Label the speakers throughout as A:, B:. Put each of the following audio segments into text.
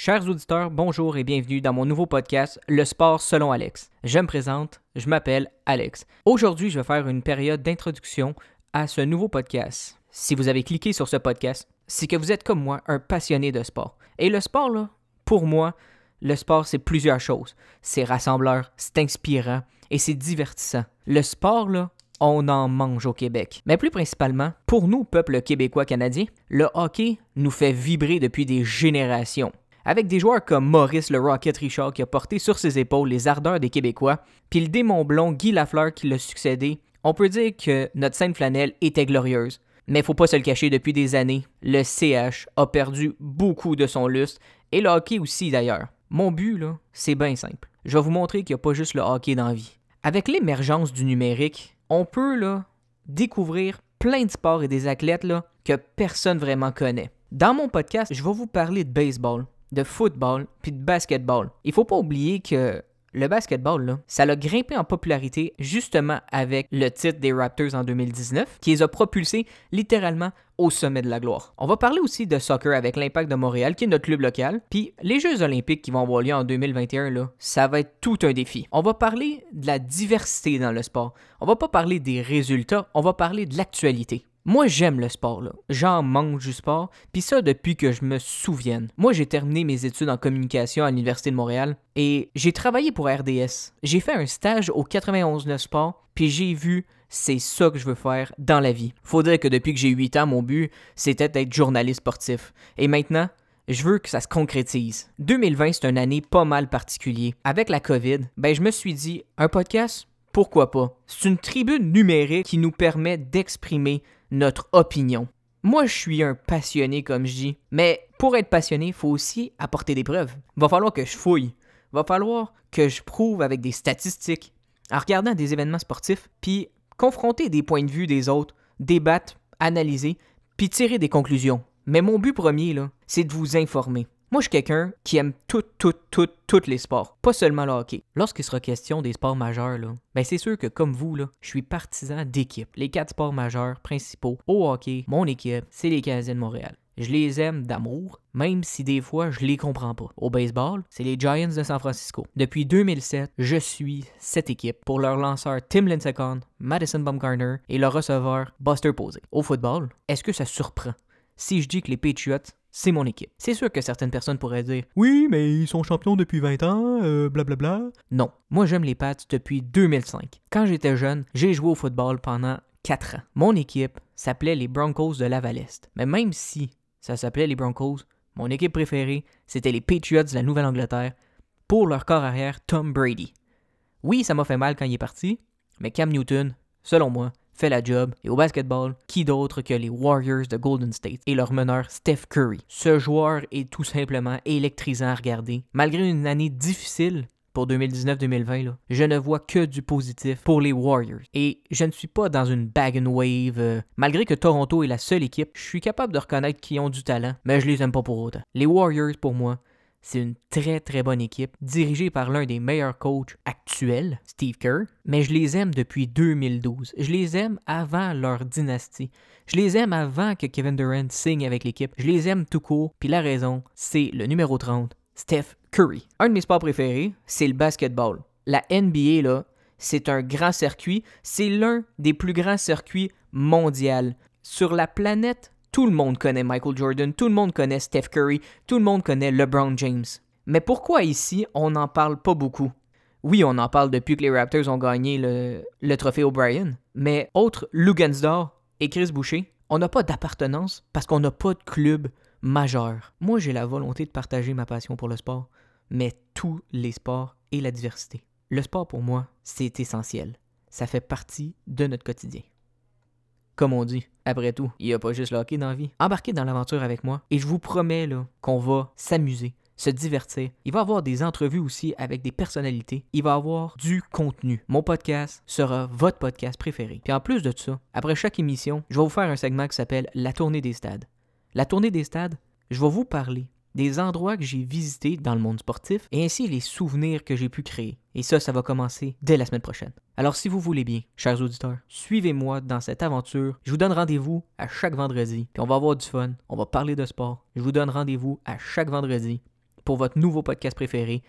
A: Chers auditeurs, bonjour et bienvenue dans mon nouveau podcast Le sport selon Alex. Je me présente, je m'appelle Alex. Aujourd'hui, je vais faire une période d'introduction à ce nouveau podcast. Si vous avez cliqué sur ce podcast, c'est que vous êtes comme moi un passionné de sport. Et le sport, là, pour moi, le sport, c'est plusieurs choses. C'est rassembleur, c'est inspirant et c'est divertissant. Le sport, là, on en mange au Québec. Mais plus principalement, pour nous, peuple québécois-canadien, le hockey nous fait vibrer depuis des générations. Avec des joueurs comme Maurice le Rocket Richard qui a porté sur ses épaules les ardeurs des Québécois, puis le démon blond Guy Lafleur qui l'a succédé, on peut dire que notre scène flanelle était glorieuse. Mais faut pas se le cacher, depuis des années, le CH a perdu beaucoup de son lustre, et le hockey aussi d'ailleurs. Mon but, là, c'est bien simple. Je vais vous montrer qu'il n'y a pas juste le hockey dans vie. Avec l'émergence du numérique, on peut là, découvrir plein de sports et des athlètes là, que personne vraiment connaît. Dans mon podcast, je vais vous parler de baseball, de football puis de basketball. Il faut pas oublier que le basketball, là, ça a grimpé en popularité justement avec le titre des Raptors en 2019, qui les a propulsés littéralement au sommet de la gloire. On va parler aussi de soccer avec l'Impact de Montréal, qui est notre club local. Puis les Jeux olympiques qui vont avoir lieu en 2021, là, ça va être tout un défi. On va parler de la diversité dans le sport. On va pas parler des résultats, on va parler de l'actualité. Moi, j'aime le sport, là. J'en mange du sport, puis ça depuis que je me souvienne. Moi, j'ai terminé mes études en communication à l'Université de Montréal et j'ai travaillé pour RDS. J'ai fait un stage au 91.9 Sport, puis j'ai vu c'est ça que je veux faire dans la vie. Faudrait que depuis que j'ai 8 ans, mon but, c'était d'être journaliste sportif. Et maintenant, je veux que ça se concrétise. 2020, c'est une année pas mal particulière. Avec la COVID, ben je me suis dit, un podcast, pourquoi pas? C'est une tribune numérique qui nous permet d'exprimer notre opinion. Moi, je suis un passionné, comme je dis. Mais pour être passionné, il faut aussi apporter des preuves. Va falloir que je fouille. Va falloir que je prouve avec des statistiques, en regardant des événements sportifs, puis confronter des points de vue des autres, débattre, analyser, puis tirer des conclusions. Mais mon but premier, là, c'est de vous informer. Moi, je suis quelqu'un qui aime tout, tout, tout, tous les sports, pas seulement le hockey. Lorsqu'il sera question des sports majeurs, là, ben c'est sûr que comme vous, là, je suis partisan d'équipe. Les quatre sports majeurs principaux au hockey, mon équipe, c'est les Canadiens de Montréal. Je les aime d'amour, même si des fois je les comprends pas. Au baseball, c'est les Giants de San Francisco. Depuis 2007, je suis cette équipe pour leur lanceur Tim Lincecum, Madison Bumgarner et leur receveur Buster Posey. Au football, est-ce que ça surprend? Si je dis que les Patriots c'est mon équipe. C'est sûr que certaines personnes pourraient dire Oui, mais ils sont champions depuis 20 ans, euh, blablabla. Non, moi j'aime les Pats depuis 2005. Quand j'étais jeune, j'ai joué au football pendant 4 ans. Mon équipe s'appelait les Broncos de Laval-Est. Mais même si ça s'appelait les Broncos, mon équipe préférée, c'était les Patriots de la Nouvelle-Angleterre pour leur corps arrière Tom Brady. Oui, ça m'a fait mal quand il est parti, mais Cam Newton, selon moi, fait la job. Et au basketball, qui d'autre que les Warriors de Golden State et leur meneur Steph Curry? Ce joueur est tout simplement électrisant à regarder. Malgré une année difficile, pour 2019-2020, je ne vois que du positif pour les Warriors. Et je ne suis pas dans une bag and wave. Euh, malgré que Toronto est la seule équipe, je suis capable de reconnaître qu'ils ont du talent, mais je les aime pas pour autant. Les Warriors, pour moi, c'est une très très bonne équipe, dirigée par l'un des meilleurs coachs actuels, Steve Kerr, mais je les aime depuis 2012. Je les aime avant leur dynastie. Je les aime avant que Kevin Durant signe avec l'équipe. Je les aime tout court, puis la raison, c'est le numéro 30, Steph Curry. Un de mes sports préférés, c'est le basketball. La NBA, là, c'est un grand circuit. C'est l'un des plus grands circuits mondiaux. Sur la planète tout le monde connaît Michael Jordan, tout le monde connaît Steph Curry, tout le monde connaît LeBron James. Mais pourquoi ici, on n'en parle pas beaucoup? Oui, on en parle depuis que les Raptors ont gagné le, trophée O'Brien, mais autres Lugansdor et Chris Boucher, on n'a pas d'appartenance parce qu'on n'a pas de club majeur. Moi, j'ai la volonté de partager ma passion pour le sport, mais tous les sports et la diversité. Le sport, pour moi, c'est essentiel. Ça fait partie de notre quotidien. Comme on dit, après tout, il n'y a pas juste le hockey dans la vie. Embarquez dans l'aventure avec moi et je vous promets qu'on va s'amuser, se divertir. Il va y avoir des entrevues aussi avec des personnalités. Il va y avoir du contenu. Mon podcast sera votre podcast préféré. Puis en plus de ça, après chaque émission, je vais vous faire un segment qui s'appelle La tournée des stades. La tournée des stades, je vais vous parler des endroits que j'ai visités dans le monde sportif et ainsi les souvenirs que j'ai pu créer. Et ça, ça va commencer dès la semaine prochaine. Alors si vous voulez bien, chers auditeurs, suivez-moi dans cette aventure. Je vous donne rendez-vous à chaque vendredi, puis on va avoir du fun, on va parler de sport. Je vous donne rendez-vous à chaque vendredi pour votre nouveau podcast préféré.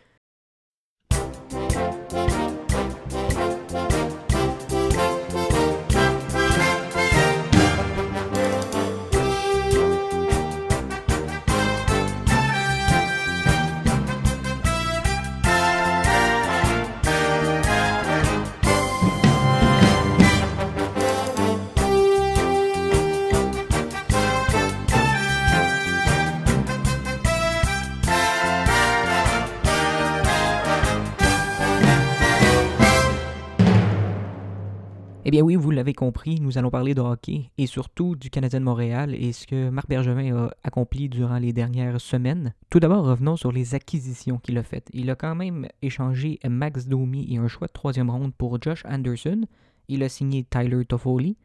A: Oui, vous l'avez compris, nous allons parler de hockey et surtout du Canadien de Montréal et ce que Marc Bergevin a accompli durant les dernières semaines. Tout d'abord, revenons sur les acquisitions qu'il a faites. Il a quand même échangé Max Domi et un choix de troisième ronde pour Josh Anderson. Il a signé Tyler Toffoli.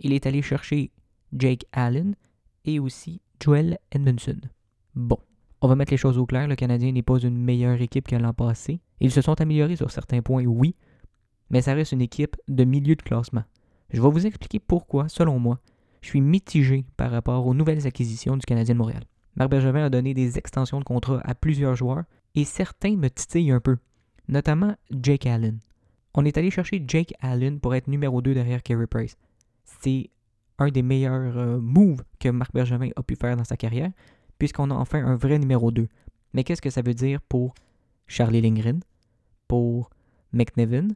A: Il est allé chercher Jake Allen et aussi Joel Edmondson. Bon, on va mettre les choses au clair. Le Canadien n'est pas une meilleure équipe que l'an passé. Ils se sont améliorés sur certains points, oui, mais ça reste une équipe de milieu de classement. Je vais vous expliquer pourquoi, selon moi, je suis mitigé par rapport aux nouvelles acquisitions du Canadien de Montréal. Marc Bergevin a donné des extensions de contrat à plusieurs joueurs et certains me titillent un peu, notamment Jake Allen. On est allé chercher Jake Allen pour être numéro 2 derrière Carey Price. C'est un des meilleurs euh, moves que Marc Bergevin a pu faire dans sa carrière, puisqu'on a enfin un vrai numéro 2. Mais qu'est-ce que ça veut dire pour Charlie Lindgren, pour McNevin,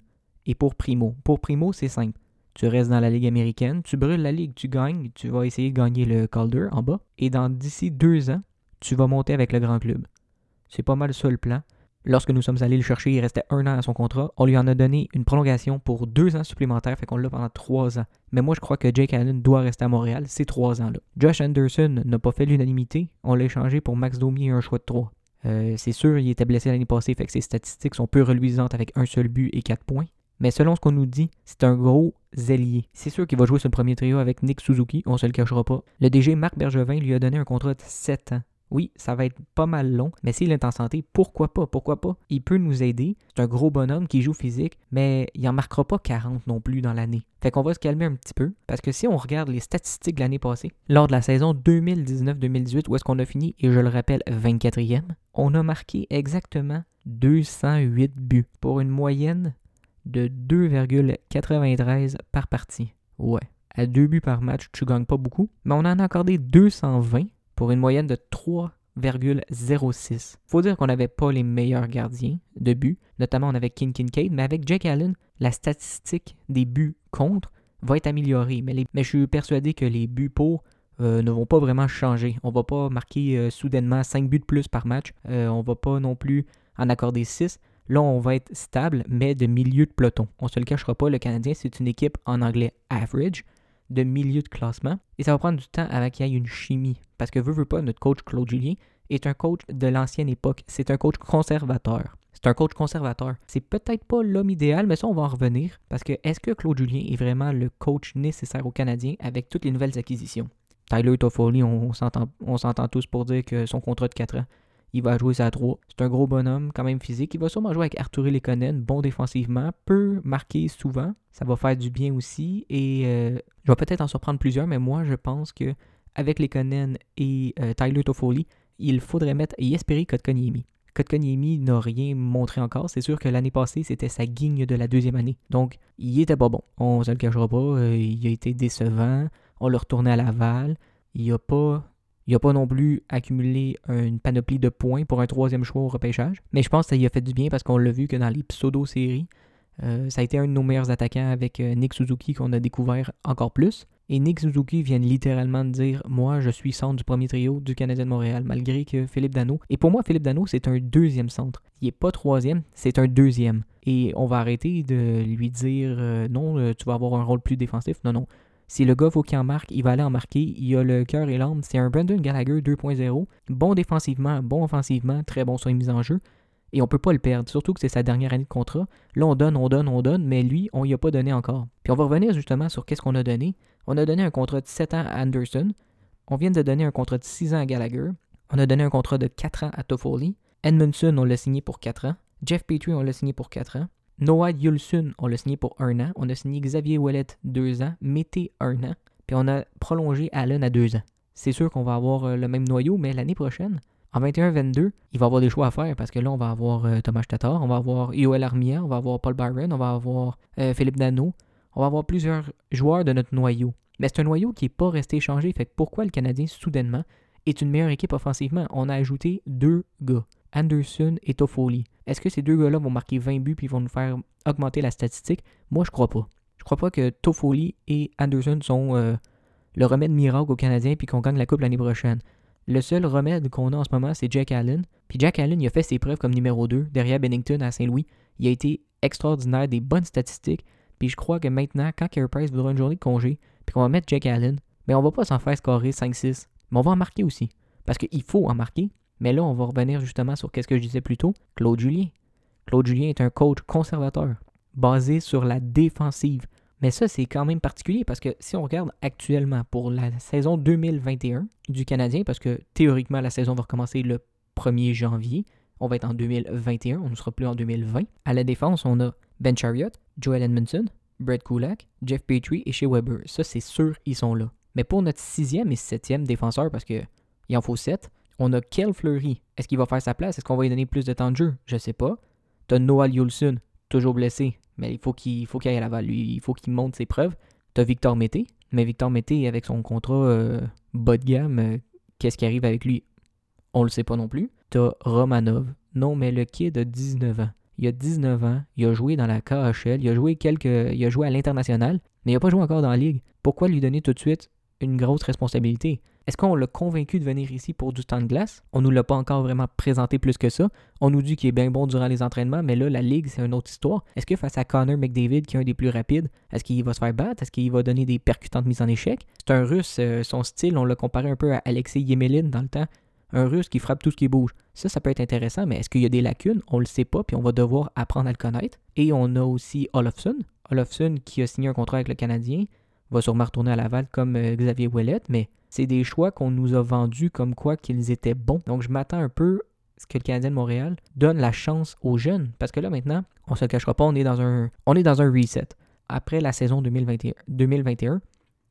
A: et pour Primo. Pour Primo, c'est simple. Tu restes dans la Ligue américaine, tu brûles la Ligue, tu gagnes, tu vas essayer de gagner le Calder en bas, et dans d'ici deux ans, tu vas monter avec le grand club. C'est pas mal ça le plan. Lorsque nous sommes allés le chercher, il restait un an à son contrat. On lui en a donné une prolongation pour deux ans supplémentaires, fait qu'on l'a pendant trois ans. Mais moi, je crois que Jake Allen doit rester à Montréal ces trois ans-là. Josh Anderson n'a pas fait l'unanimité. On l'a échangé pour Max Domi et un choix de trois. Euh, c'est sûr, il était blessé l'année passée, fait que ses statistiques sont peu reluisantes avec un seul but et quatre points. Mais selon ce qu'on nous dit, c'est un gros zélier. C'est sûr qu'il va jouer sur le premier trio avec Nick Suzuki, on se le cachera pas. Le DG Marc Bergevin lui a donné un contrat de 7 ans. Oui, ça va être pas mal long, mais s'il est en santé, pourquoi pas, pourquoi pas? Il peut nous aider. C'est un gros bonhomme qui joue physique, mais il en marquera pas 40 non plus dans l'année. Fait qu'on va se calmer un petit peu, parce que si on regarde les statistiques de l'année passée, lors de la saison 2019-2018, où est-ce qu'on a fini, et je le rappelle, 24e, on a marqué exactement 208 buts pour une moyenne de 2,93 par partie. Ouais. À deux buts par match, tu gagnes pas beaucoup, mais on en a accordé 220 pour une moyenne de 3,06. Faut dire qu'on n'avait pas les meilleurs gardiens de but, notamment on avait King Kincaid, mais avec Jack Allen, la statistique des buts contre va être améliorée. Mais, je suis persuadé que les buts pour euh, ne vont pas vraiment changer. On va pas marquer euh, soudainement 5 buts de plus par match. Euh, on va pas non plus en accorder 6. Là, on va être stable, mais de milieu de peloton. On ne se le cachera pas, le Canadien, c'est une équipe en anglais average, de milieu de classement. Et ça va prendre du temps avant qu'il y ait une chimie. Parce que veut, veut pas, notre coach Claude Julien est un coach de l'ancienne époque. C'est un coach conservateur. C'est un coach conservateur. C'est peut-être pas l'homme idéal, mais ça, on va en revenir. Parce que est-ce que Claude Julien est vraiment le coach nécessaire au Canadien avec toutes les nouvelles acquisitions? Tyler Toffoli, on, on s'entend tous pour dire que son contrat de 4 ans, il va jouer sa 3. C'est un gros bonhomme, quand même physique. Il va sûrement jouer avec Arthur Lekonen, bon défensivement, peut marquer souvent. Ça va faire du bien aussi. Et euh, je vais peut-être en surprendre plusieurs, mais moi, je pense que avec Lekonen et euh, Tyler Toffoli, il faudrait mettre Jesperi Kotkaniemi. Kotkaniemi n'a rien montré encore. C'est sûr que l'année passée, c'était sa guigne de la deuxième année. Donc, il était pas bon. On se le cachera pas. Euh, il a été décevant. On l'a retourné à Laval. Il a pas il n'a pas non plus accumulé une panoplie de points pour un troisième choix au repêchage. Mais je pense que ça lui a fait du bien parce qu'on l'a vu que dans les pseudo-séries, euh, ça a été un de nos meilleurs attaquants avec euh, Nick Suzuki qu'on a découvert encore plus. Et Nick Suzuki vient littéralement de dire Moi, je suis centre du premier trio du Canadien de Montréal, malgré que Philippe Dano. Et pour moi, Philippe Dano, c'est un deuxième centre. Il n'est pas troisième, c'est un deuxième. Et on va arrêter de lui dire euh, Non, tu vas avoir un rôle plus défensif. Non, non. Si le gars faut qu'il en marque, il va aller en marquer. Il a le cœur et l'âme. C'est un Brandon Gallagher 2.0. Bon défensivement, bon offensivement, très bon sur les mises en jeu. Et on peut pas le perdre, surtout que c'est sa dernière année de contrat. Là, on donne, on donne, on donne, mais lui, on y a pas donné encore. Puis on va revenir justement sur qu'est-ce qu'on a donné. On a donné un contrat de 7 ans à Anderson. On vient de donner un contrat de 6 ans à Gallagher. On a donné un contrat de 4 ans à Toffoli. Edmondson, on l'a signé pour 4 ans. Jeff Petrie, on l'a signé pour 4 ans. Noah Yulsun, on l'a signé pour un an. On a signé Xavier Ouellet deux ans. Mété un an. Puis on a prolongé Allen à deux ans. C'est sûr qu'on va avoir euh, le même noyau, mais l'année prochaine, En 21-22, il va avoir des choix à faire parce que là, on va avoir euh, Thomas Tatar, on va avoir Yoel Armia, on va avoir Paul Byron, on va avoir euh, Philippe Dano, on va avoir plusieurs joueurs de notre noyau. Mais c'est un noyau qui n'est pas resté échangé. Fait que pourquoi le Canadien, soudainement, est une meilleure équipe offensivement? On a ajouté deux gars, Anderson et Toffoli. Est-ce que ces deux gars-là vont marquer 20 buts puis vont nous faire augmenter la statistique? Moi, je crois pas. Je crois pas que Toffoli et Anderson sont euh, le remède miracle aux Canadiens puis qu'on gagne la Coupe l'année prochaine. Le seul remède qu'on a en ce moment, c'est Jack Allen. Puis Jack Allen, il a fait ses preuves comme numéro 2 derrière Bennington à Saint-Louis. Il a été extraordinaire, des bonnes statistiques. Puis je crois que maintenant, quand Carey Price voudra une journée de congé, puis qu'on va mettre Jack Allen, mais on va pas s'en faire scorer 5-6. Mais on va en marquer aussi. Parce qu'il faut en marquer. Mais là, on va revenir justement sur ce que je disais plus tôt. Claude Julien. Claude Julien est un coach conservateur, basé sur la défensive. Mais ça, c'est quand même particulier parce que si on regarde actuellement pour la saison 2021 du Canadien, parce que théoriquement, la saison va recommencer le 1er janvier, on va être en 2021, on ne sera plus en 2020. À la défense, on a Ben Chariot, Joel Edmondson, Brett Kulak, Jeff Petrie et Shea Weber. Ça, c'est sûr, ils sont là. Mais pour notre sixième et septième défenseur, parce qu'il en faut sept, on a Kel Fleury. Est-ce qu'il va faire sa place? Est-ce qu'on va lui donner plus de temps de jeu? Je sais pas. T'as Noah Yulsun, toujours blessé, mais il faut qu'il faut qu'il aille à Laval. Lui, il faut qu'il monte ses preuves. T'as Victor Mété, mais Victor Mété, avec son contrat euh, bas de gamme, euh, qu'est-ce qui arrive avec lui? On le sait pas non plus. T'as Romanov. Non, mais le kid de 19 ans. Il a 19 ans, il a joué dans la KHL, il a joué quelques. il a joué à l'international, mais il n'a pas joué encore dans la ligue. Pourquoi lui donner tout de suite une grosse responsabilité? Est-ce qu'on l'a convaincu de venir ici pour du temps de glace? On nous l'a pas encore vraiment présenté plus que ça. On nous dit qu'il est bien bon durant les entraînements, mais là, la Ligue, c'est une autre histoire. Est-ce que face à Connor McDavid, qui est un des plus rapides, est-ce qu'il va se faire battre? Est-ce qu'il va donner des percutantes mises en échec? C'est un russe, euh, son style, on l'a comparé un peu à Alexei Yemelin dans le temps. Un russe qui frappe tout ce qui bouge. Ça, ça peut être intéressant, mais est-ce qu'il y a des lacunes? On le sait pas, puis on va devoir apprendre à le connaître. Et on a aussi Olofsson. Olofsson qui a signé un contrat avec le Canadien, va sûrement retourner à Laval comme euh, Xavier Ouellet, mais c'est des choix qu'on nous a vendus comme quoi qu'ils étaient bons. Donc je m'attends un peu à ce que le Canadien de Montréal donne la chance aux jeunes. Parce que là maintenant, on se le cachera pas, on est dans un, on est dans un reset. Après la saison 2021, 2021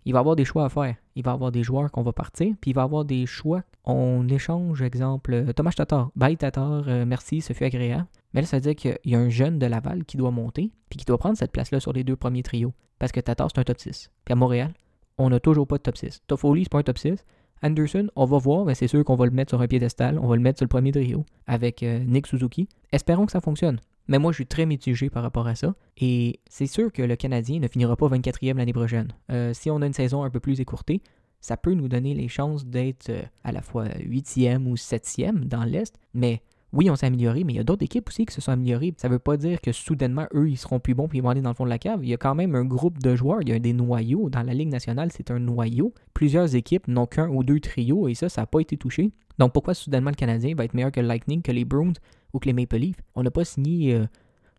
A: il va y avoir des choix à faire. Il va y avoir des joueurs qu'on va partir, puis il va y avoir des choix. On échange, exemple, euh, Thomas Tatar. Bye Tatar, euh, merci, ce fut agréable. Mais là, ça veut dire qu'il y a un jeune de Laval qui doit monter, puis qui doit prendre cette place-là sur les deux premiers trios. Parce que Tatar, c'est un top 6. Puis à Montréal, on n'a toujours pas de top 6. Toffoli, c'est pas un top 6. Anderson, on va voir, mais c'est sûr qu'on va le mettre sur un piédestal. On va le mettre sur le premier trio avec euh, Nick Suzuki. Espérons que ça fonctionne. Mais moi, je suis très mitigé par rapport à ça. Et c'est sûr que le Canadien ne finira pas 24e l'année prochaine. Euh, si on a une saison un peu plus écourtée, ça peut nous donner les chances d'être euh, à la fois 8e ou 7e dans l'Est. Mais oui, on s'est amélioré, mais il y a d'autres équipes aussi qui se sont améliorées. Ça ne veut pas dire que soudainement, eux, ils seront plus bons puis ils vont aller dans le fond de la cave. Il y a quand même un groupe de joueurs, il y a des noyaux. Dans la Ligue nationale, c'est un noyau. Plusieurs équipes n'ont qu'un ou deux trios et ça, ça n'a pas été touché. Donc pourquoi soudainement le Canadien va être meilleur que le Lightning, que les Bruins ou que les Maple Leafs? On n'a pas signé euh,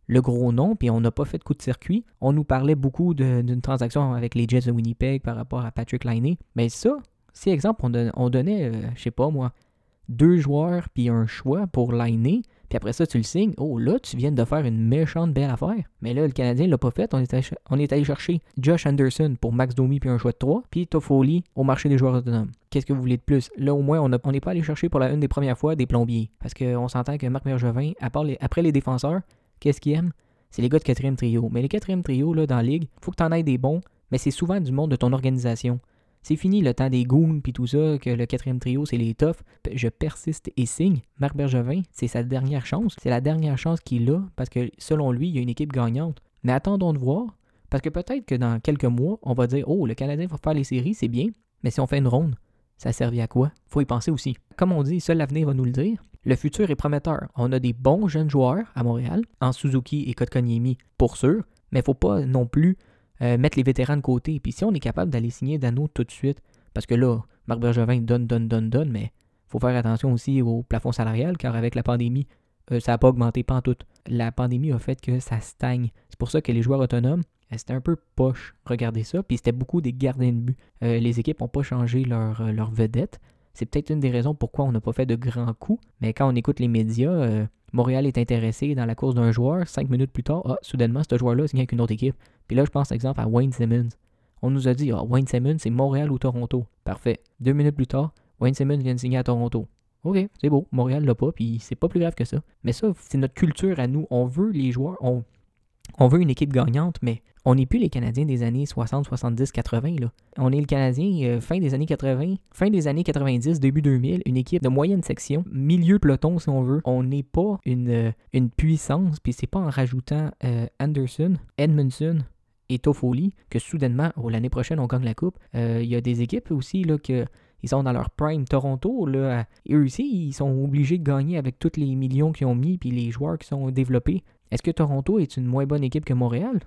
A: le gros nom puis on n'a pas fait de coup de circuit. On nous parlait beaucoup d'une transaction avec les Jets de Winnipeg par rapport à Patrick Liney. Mais ça, si exemple, on, donnait, euh, je sais pas moi, deux joueurs puis un choix pour liner, puis après ça, tu le signes. Oh, là, tu viens de faire une méchante belle affaire. Mais là, le Canadien l'a pas fait. On est, allé, chercher Josh Anderson pour Max Domi puis un choix de 3, puis Toffoli au marché des joueurs autonomes. Qu'est-ce que vous voulez de plus? Là, au moins, on n'est pas allé chercher pour la une des premières fois des plombiers. Parce qu'on s'entend que Marc Mergevin, après les défenseurs, qu'est-ce qu'il aime? C'est les gars de quatrième trio. Mais les quatrième trio, là, dans la ligue, faut que tu en aies des bons, mais c'est souvent du monde de ton organisation. C'est fini le temps des goons puis tout ça, que le quatrième trio, c'est les toughs. Je persiste et signe. Marc Bergevin, c'est sa dernière chance. C'est la dernière chance qu'il a parce que selon lui, il y a une équipe gagnante. Mais attendons de voir. Parce que peut-être que dans quelques mois, on va dire Oh, le Canadien va faire les séries, c'est bien. Mais si on fait une ronde, ça servi à quoi? Faut y penser aussi. Comme on dit, seul l'avenir va nous le dire. Le futur est prometteur. On a des bons jeunes joueurs à Montréal, en Suzuki et Kotkaniemi pour sûr, mais faut pas non plus euh, mettre les vétérans de côté. Puis si on est capable d'aller signer Dano tout de suite, parce que là, Marc Bergevin donne, donne, donne, donne, mais faut faire attention aussi au plafond salarial, car avec la pandémie, euh, ça n'a pas augmenté pas en tout. La pandémie a fait que ça stagne. C'est pour ça que les joueurs autonomes, euh, c'était un peu poche. Regardez ça. Puis c'était beaucoup des gardiens de but. les équipes n'ont pas changé leur, vedette. C'est peut-être une des raisons pourquoi on n'a pas fait de grands coups. Mais quand on écoute les médias, Montréal est intéressé dans la course d'un joueur. Cinq minutes plus tard, ah, soudainement, ce joueur-là signe avec une autre équipe. Puis là, je pense, exemple, à Wayne Simmons. On nous a dit, ah, Wayne Simmons, c'est Montréal ou Toronto. Parfait. Deux minutes plus tard, Wayne Simmons vient de signer à Toronto. OK, c'est beau. Montréal l'a pas, puis c'est pas plus grave que ça. Mais ça, c'est notre culture à nous. On veut les joueurs, on, on veut une équipe gagnante, mais on n'est plus les Canadiens des années 60, 70, 80. Là. On est le Canadien euh, fin des années 80, fin des années 90, début 2000, une équipe de moyenne section, milieu peloton si on veut. On n'est pas une, euh, une puissance, puis c'est pas en rajoutant euh, Anderson, Edmondson et Toffoli que soudainement, oh, l'année prochaine, on gagne la coupe. Il y a des équipes aussi là, que ils sont dans leur prime. Toronto, là, eux aussi, ils sont obligés de gagner avec tous les millions qu'ils ont mis puis les joueurs qui sont développés. Est-ce que Toronto est une moins bonne équipe que Montréal?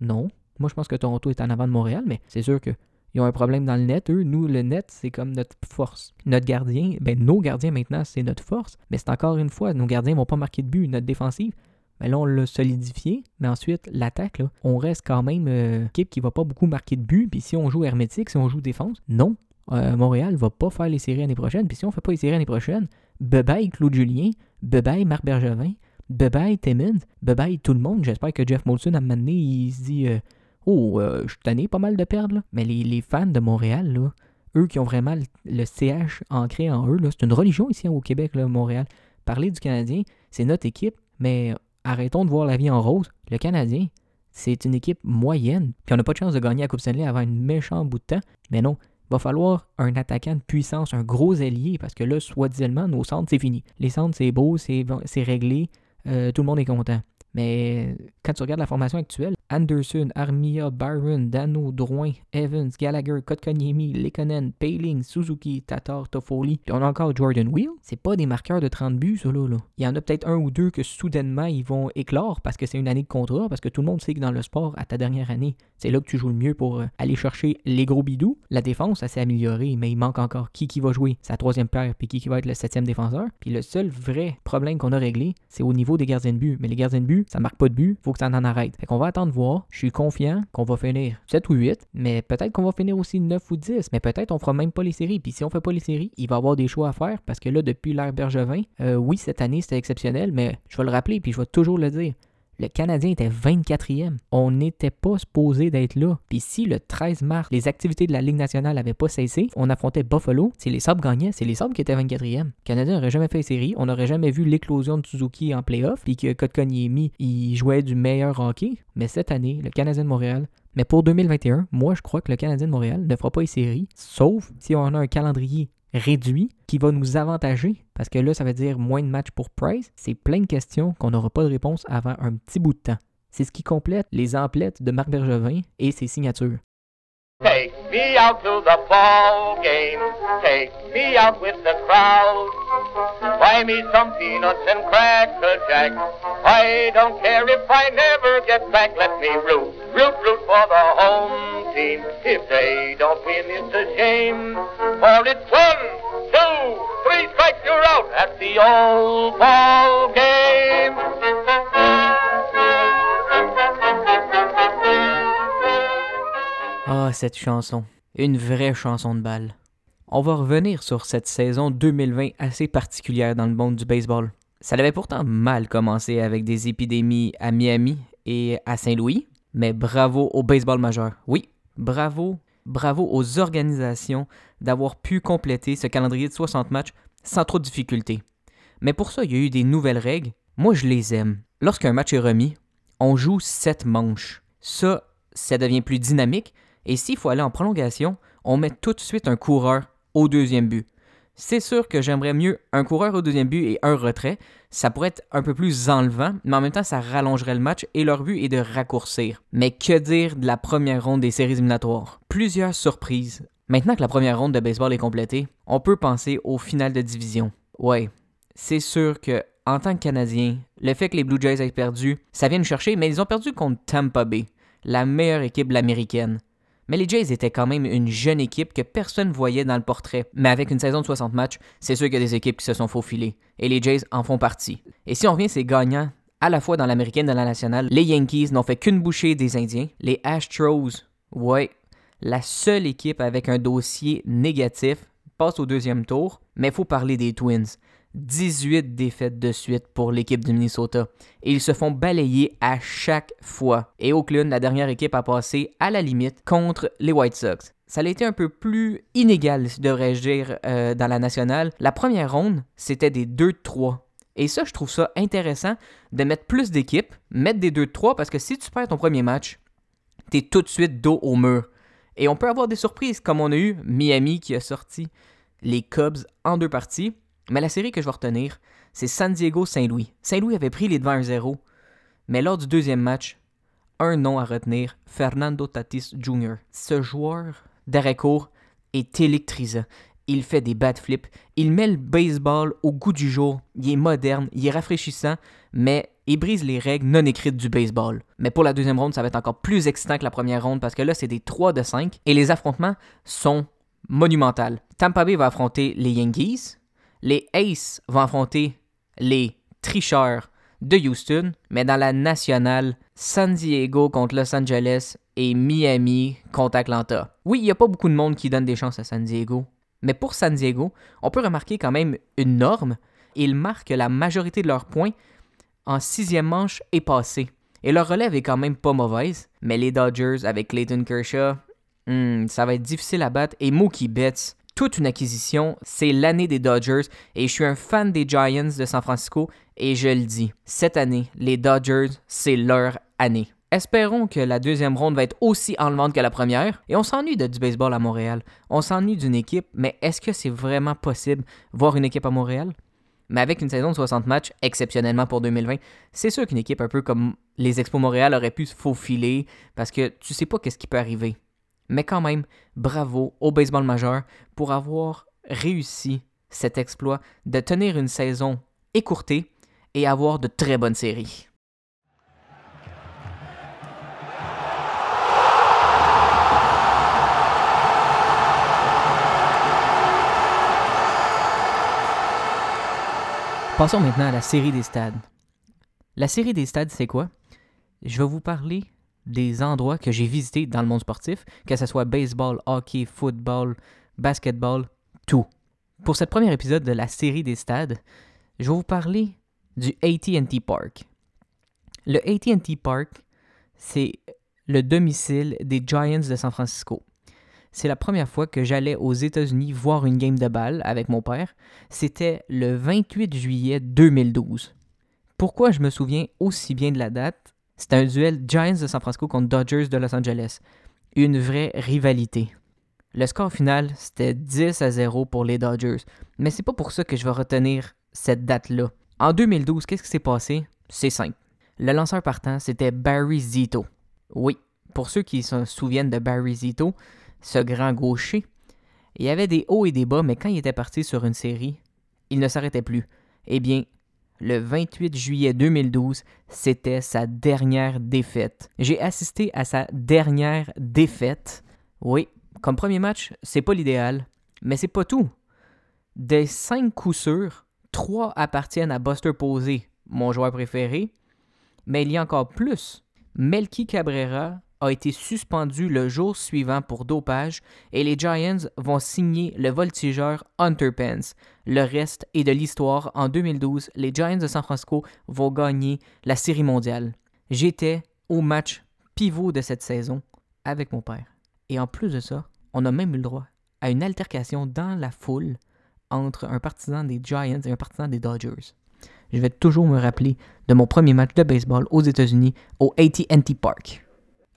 A: Non. Moi, je pense que Toronto est en avant de Montréal, mais c'est sûr qu'ils ont un problème dans le net. Eux, nous, le net, c'est comme notre force. Notre gardien, ben nos gardiens maintenant, c'est notre force. Mais c'est encore une fois, nos gardiens ne vont pas marquer de but. Notre défensive, ben là, on l'a solidifié. Mais ensuite, l'attaque, là, on reste quand même euh, équipe qui va pas beaucoup marquer de but. Puis si on joue hermétique, si on joue défense, non. Euh, Montréal va pas faire les séries l'année prochaine. Puis si on fait pas les séries l'année prochaine, bye Claude Julien, bye Marc Bergevin, bye Timmins, bye tout le monde. J'espère que Jeff Molson, a mené, il se dit euh, Oh, euh, je suis tanné pas mal de perdre. Mais les, fans de Montréal, là, eux qui ont vraiment le, CH ancré en eux, c'est une religion ici au Québec, là, Montréal. Parler du Canadien, c'est notre équipe, mais arrêtons de voir la vie en rose. Le Canadien, c'est une équipe moyenne. Puis on n'a pas de chance de gagner la Coupe Stanley avant un méchant bout de temps. Mais non, il va falloir un attaquant de puissance, un gros allié, parce que là, soi-disant, nos centres, c'est fini. Les centres, c'est beau, c'est réglé. Euh, tout le monde est content. Mais quand tu regardes la formation actuelle, Anderson, Armia, Byron, Dano, Drouin, Evans, Gallagher, Kotkaniemi, Lekonen, Payling, Suzuki, Tatar, Toffoli, puis on a encore Jordan Wheel, c'est pas des marqueurs de 30 buts, ça là. Il y en a peut-être un ou deux que soudainement ils vont éclore parce que c'est une année de contrat, parce que tout le monde sait que dans le sport, à ta dernière année, c'est là que tu joues le mieux pour euh, aller chercher les gros bidous. La défense, ça s'est amélioré, mais il manque encore qui qui va jouer? Sa troisième paire, puis qui va être le septième défenseur? Puis le seul vrai problème qu'on a réglé, c'est au niveau des gardiens de but. Mais les gardiens de but, ça marque pas de but, faut que ça en arrête. Fait qu'on va attendre voir. Je suis confiant qu'on va finir 7 ou 8, mais peut-être qu'on va finir aussi 9 ou 10, mais peut-être on fera même pas les séries. Puis si on fait pas les séries, il va y avoir des choix à faire parce que là, depuis l'ère Bergevin, euh, oui, cette année c'était exceptionnel, mais je vais le rappeler puis je vais toujours le dire. Le Canadien était 24e. On n'était pas supposé d'être là. Puis si le 13 mars, les activités de la Ligue nationale n'avaient pas cessé, on affrontait Buffalo. Si les Sabres gagnaient, c'est les Sabres qui étaient 24e. Le Canadien n'aurait jamais fait série. On n'aurait jamais vu l'éclosion de Suzuki en playoff. Puis que Kotkaniemi, il jouait du meilleur hockey. Mais cette année, le Canadien de Montréal mais pour 2021, moi, je crois que le Canadien de Montréal ne fera pas les séries, sauf si on a un calendrier réduit qui va nous avantager parce que là, ça veut dire moins de matchs pour Price. C'est plein de questions qu'on n'aura pas de réponse avant un petit bout de temps. C'est ce qui complète les emplettes de Marc Bergevin et ses signatures. Take me out to the ball game. Take me out with the crowd. Buy me some peanuts and cracker jack. I don't care if I never get back. Let me root, root, root for the home team. If they don't win, it's a shame. For it's Ah, cette chanson. Une vraie chanson de balle. On va revenir sur cette saison 2020 assez particulière dans le monde du baseball. Ça avait pourtant mal commencé avec des épidémies à Miami et à Saint-Louis, mais bravo au baseball majeur. Oui, bravo, bravo aux organisations d'avoir pu compléter ce calendrier de 60 matchs sans trop de difficultés. Mais pour ça, il y a eu des nouvelles règles. Moi, je les aime. Lorsqu'un match est remis, on joue 7 manches. Ça, ça devient plus dynamique et s'il faut aller en prolongation, on met tout de suite un coureur au deuxième but. C'est sûr que j'aimerais mieux un coureur au deuxième but et un retrait. Ça pourrait être un peu plus enlevant, mais en même temps, ça rallongerait le match et leur but est de raccourcir. Mais que dire de la première ronde des séries éliminatoires? Plusieurs surprises. Maintenant que la première ronde de baseball est complétée, on peut penser au final de division. Ouais, c'est sûr que en tant que Canadien, le fait que les Blue Jays aient perdu, ça vient nous chercher, mais ils ont perdu contre Tampa Bay, la meilleure équipe de l'américaine. Mais les Jays étaient quand même une jeune équipe que personne voyait dans le portrait. Mais avec une saison de 60 matchs, c'est sûr qu'il y a des équipes qui se sont faufilées. Et les Jays en font partie. Et si on revient, c'est gagnant à la fois dans l'américaine et dans la nationale. Les Yankees n'ont fait qu'une bouchée des Indiens. Les Astros, ouais, la seule équipe avec un dossier négatif, passe au deuxième tour. Mais il faut parler des Twins. 18 défaites de suite pour l'équipe du Minnesota. Et ils se font balayer à chaque fois. Et Oakland, la dernière équipe, a passé à la limite contre les White Sox. Ça a été un peu plus inégal, devrais-je dire, euh, dans la nationale. La première ronde, c'était des 2-3. Et ça, je trouve ça intéressant de mettre plus d'équipes, mettre des 2-3, parce que si tu perds ton premier match, t'es tout de suite dos au mur. Et on peut avoir des surprises, comme on a eu Miami qui a sorti les Cubs en deux parties. Mais la série que je vais retenir, c'est San Diego-Saint-Louis. Saint-Louis avait pris les devants 1-0, mais lors du deuxième match, un nom à retenir, Fernando Tatis Jr. Ce joueur d'arrêt court est électrisant. Il fait des bad flips, il met le baseball au goût du jour, il est moderne, il est rafraîchissant, mais il brise les règles non écrites du baseball. Mais pour la deuxième ronde, ça va être encore plus excitant que la première ronde parce que là, c'est des 3 de 5 et les affrontements sont monumentaux. Tampa Bay va affronter les Yankees, les Aces vont affronter les tricheurs de Houston, mais dans la nationale, San Diego contre Los Angeles et Miami contre Atlanta. Oui, il n'y a pas beaucoup de monde qui donne des chances à San Diego, mais pour San Diego, on peut remarquer quand même une norme. Ils marquent la majorité de leurs points en sixième manche et passé. Et leur relève est quand même pas mauvaise, mais les Dodgers avec Clayton Kershaw, hmm, ça va être difficile à battre. Et Mookie Betts, toute une acquisition. C'est l'année des Dodgers et je suis un fan des Giants de San Francisco et je le dis, cette année, les Dodgers, c'est leur année. Espérons que la deuxième ronde va être aussi enlevante que la première. Et on s'ennuie de du baseball à Montréal. On s'ennuie d'une équipe, mais est-ce que c'est vraiment possible voir une équipe à Montréal? Mais avec une saison de 60 matchs, exceptionnellement pour 2020, c'est sûr qu'une équipe un peu comme les Expos Montréal aurait pu se faufiler parce que tu sais pas qu'est-ce qui peut arriver. Mais quand même, bravo au baseball majeur pour avoir réussi cet exploit de tenir une saison écourtée et avoir de très bonnes séries. Passons maintenant à la série des stades. La série des stades, c'est quoi? Je vais vous parler des endroits que j'ai visités dans le monde sportif, que ce soit baseball, hockey, football, basketball, tout. Pour ce premier épisode de la série des stades, je vais vous parler du ATT Park. Le ATT Park, c'est le domicile des Giants de San Francisco. C'est la première fois que j'allais aux États-Unis voir une game de balle avec mon père. C'était le 28 juillet 2012. Pourquoi je me souviens aussi bien de la date? C'était un duel Giants de San Francisco contre Dodgers de Los Angeles. Une vraie rivalité. Le score final, c'était 10 à 0 pour les Dodgers. Mais c'est pas pour ça que je vais retenir cette date-là. En 2012, qu'est-ce qui s'est passé? C'est simple. Le lanceur partant, c'était Barry Zito. Oui, pour ceux qui se souviennent de Barry Zito, ce grand gaucher, il y avait des hauts et des bas, mais quand il était parti sur une série, il ne s'arrêtait plus. Eh bien, le 28 juillet 2012, c'était sa dernière défaite. J'ai assisté à sa dernière défaite. Oui, comme premier match, c'est pas l'idéal, mais c'est pas tout. Des cinq coups sûrs, trois appartiennent à Buster Posey, mon joueur préféré, mais il y a encore plus. Melky Cabrera a été suspendu le jour suivant pour dopage et les Giants vont signer le voltigeur Hunter Pence. Le reste est de l'histoire. En 2012, les Giants de San Francisco vont gagner la Série mondiale. J'étais au match pivot de cette saison avec mon père. Et en plus de ça, on a même eu le droit à une altercation dans la foule entre un partisan des Giants et un partisan des Dodgers. Je vais toujours me rappeler de mon premier match de baseball aux États-Unis au AT&T Park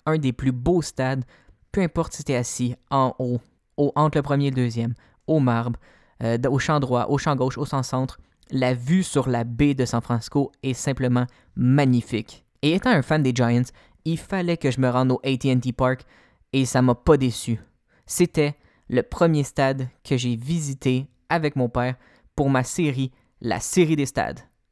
A: un des plus beaux stades, peu importe si tu es assis en haut, au, entre le premier et le deuxième, au marbre, euh, au champ droit, au champ gauche, au centre, la vue sur la baie de San Francisco est simplement magnifique. Et étant un fan des Giants, il fallait que je me rende au AT&T Park et ça m'a pas déçu. C'était le premier stade que j'ai visité avec mon père pour ma série, la série des stades.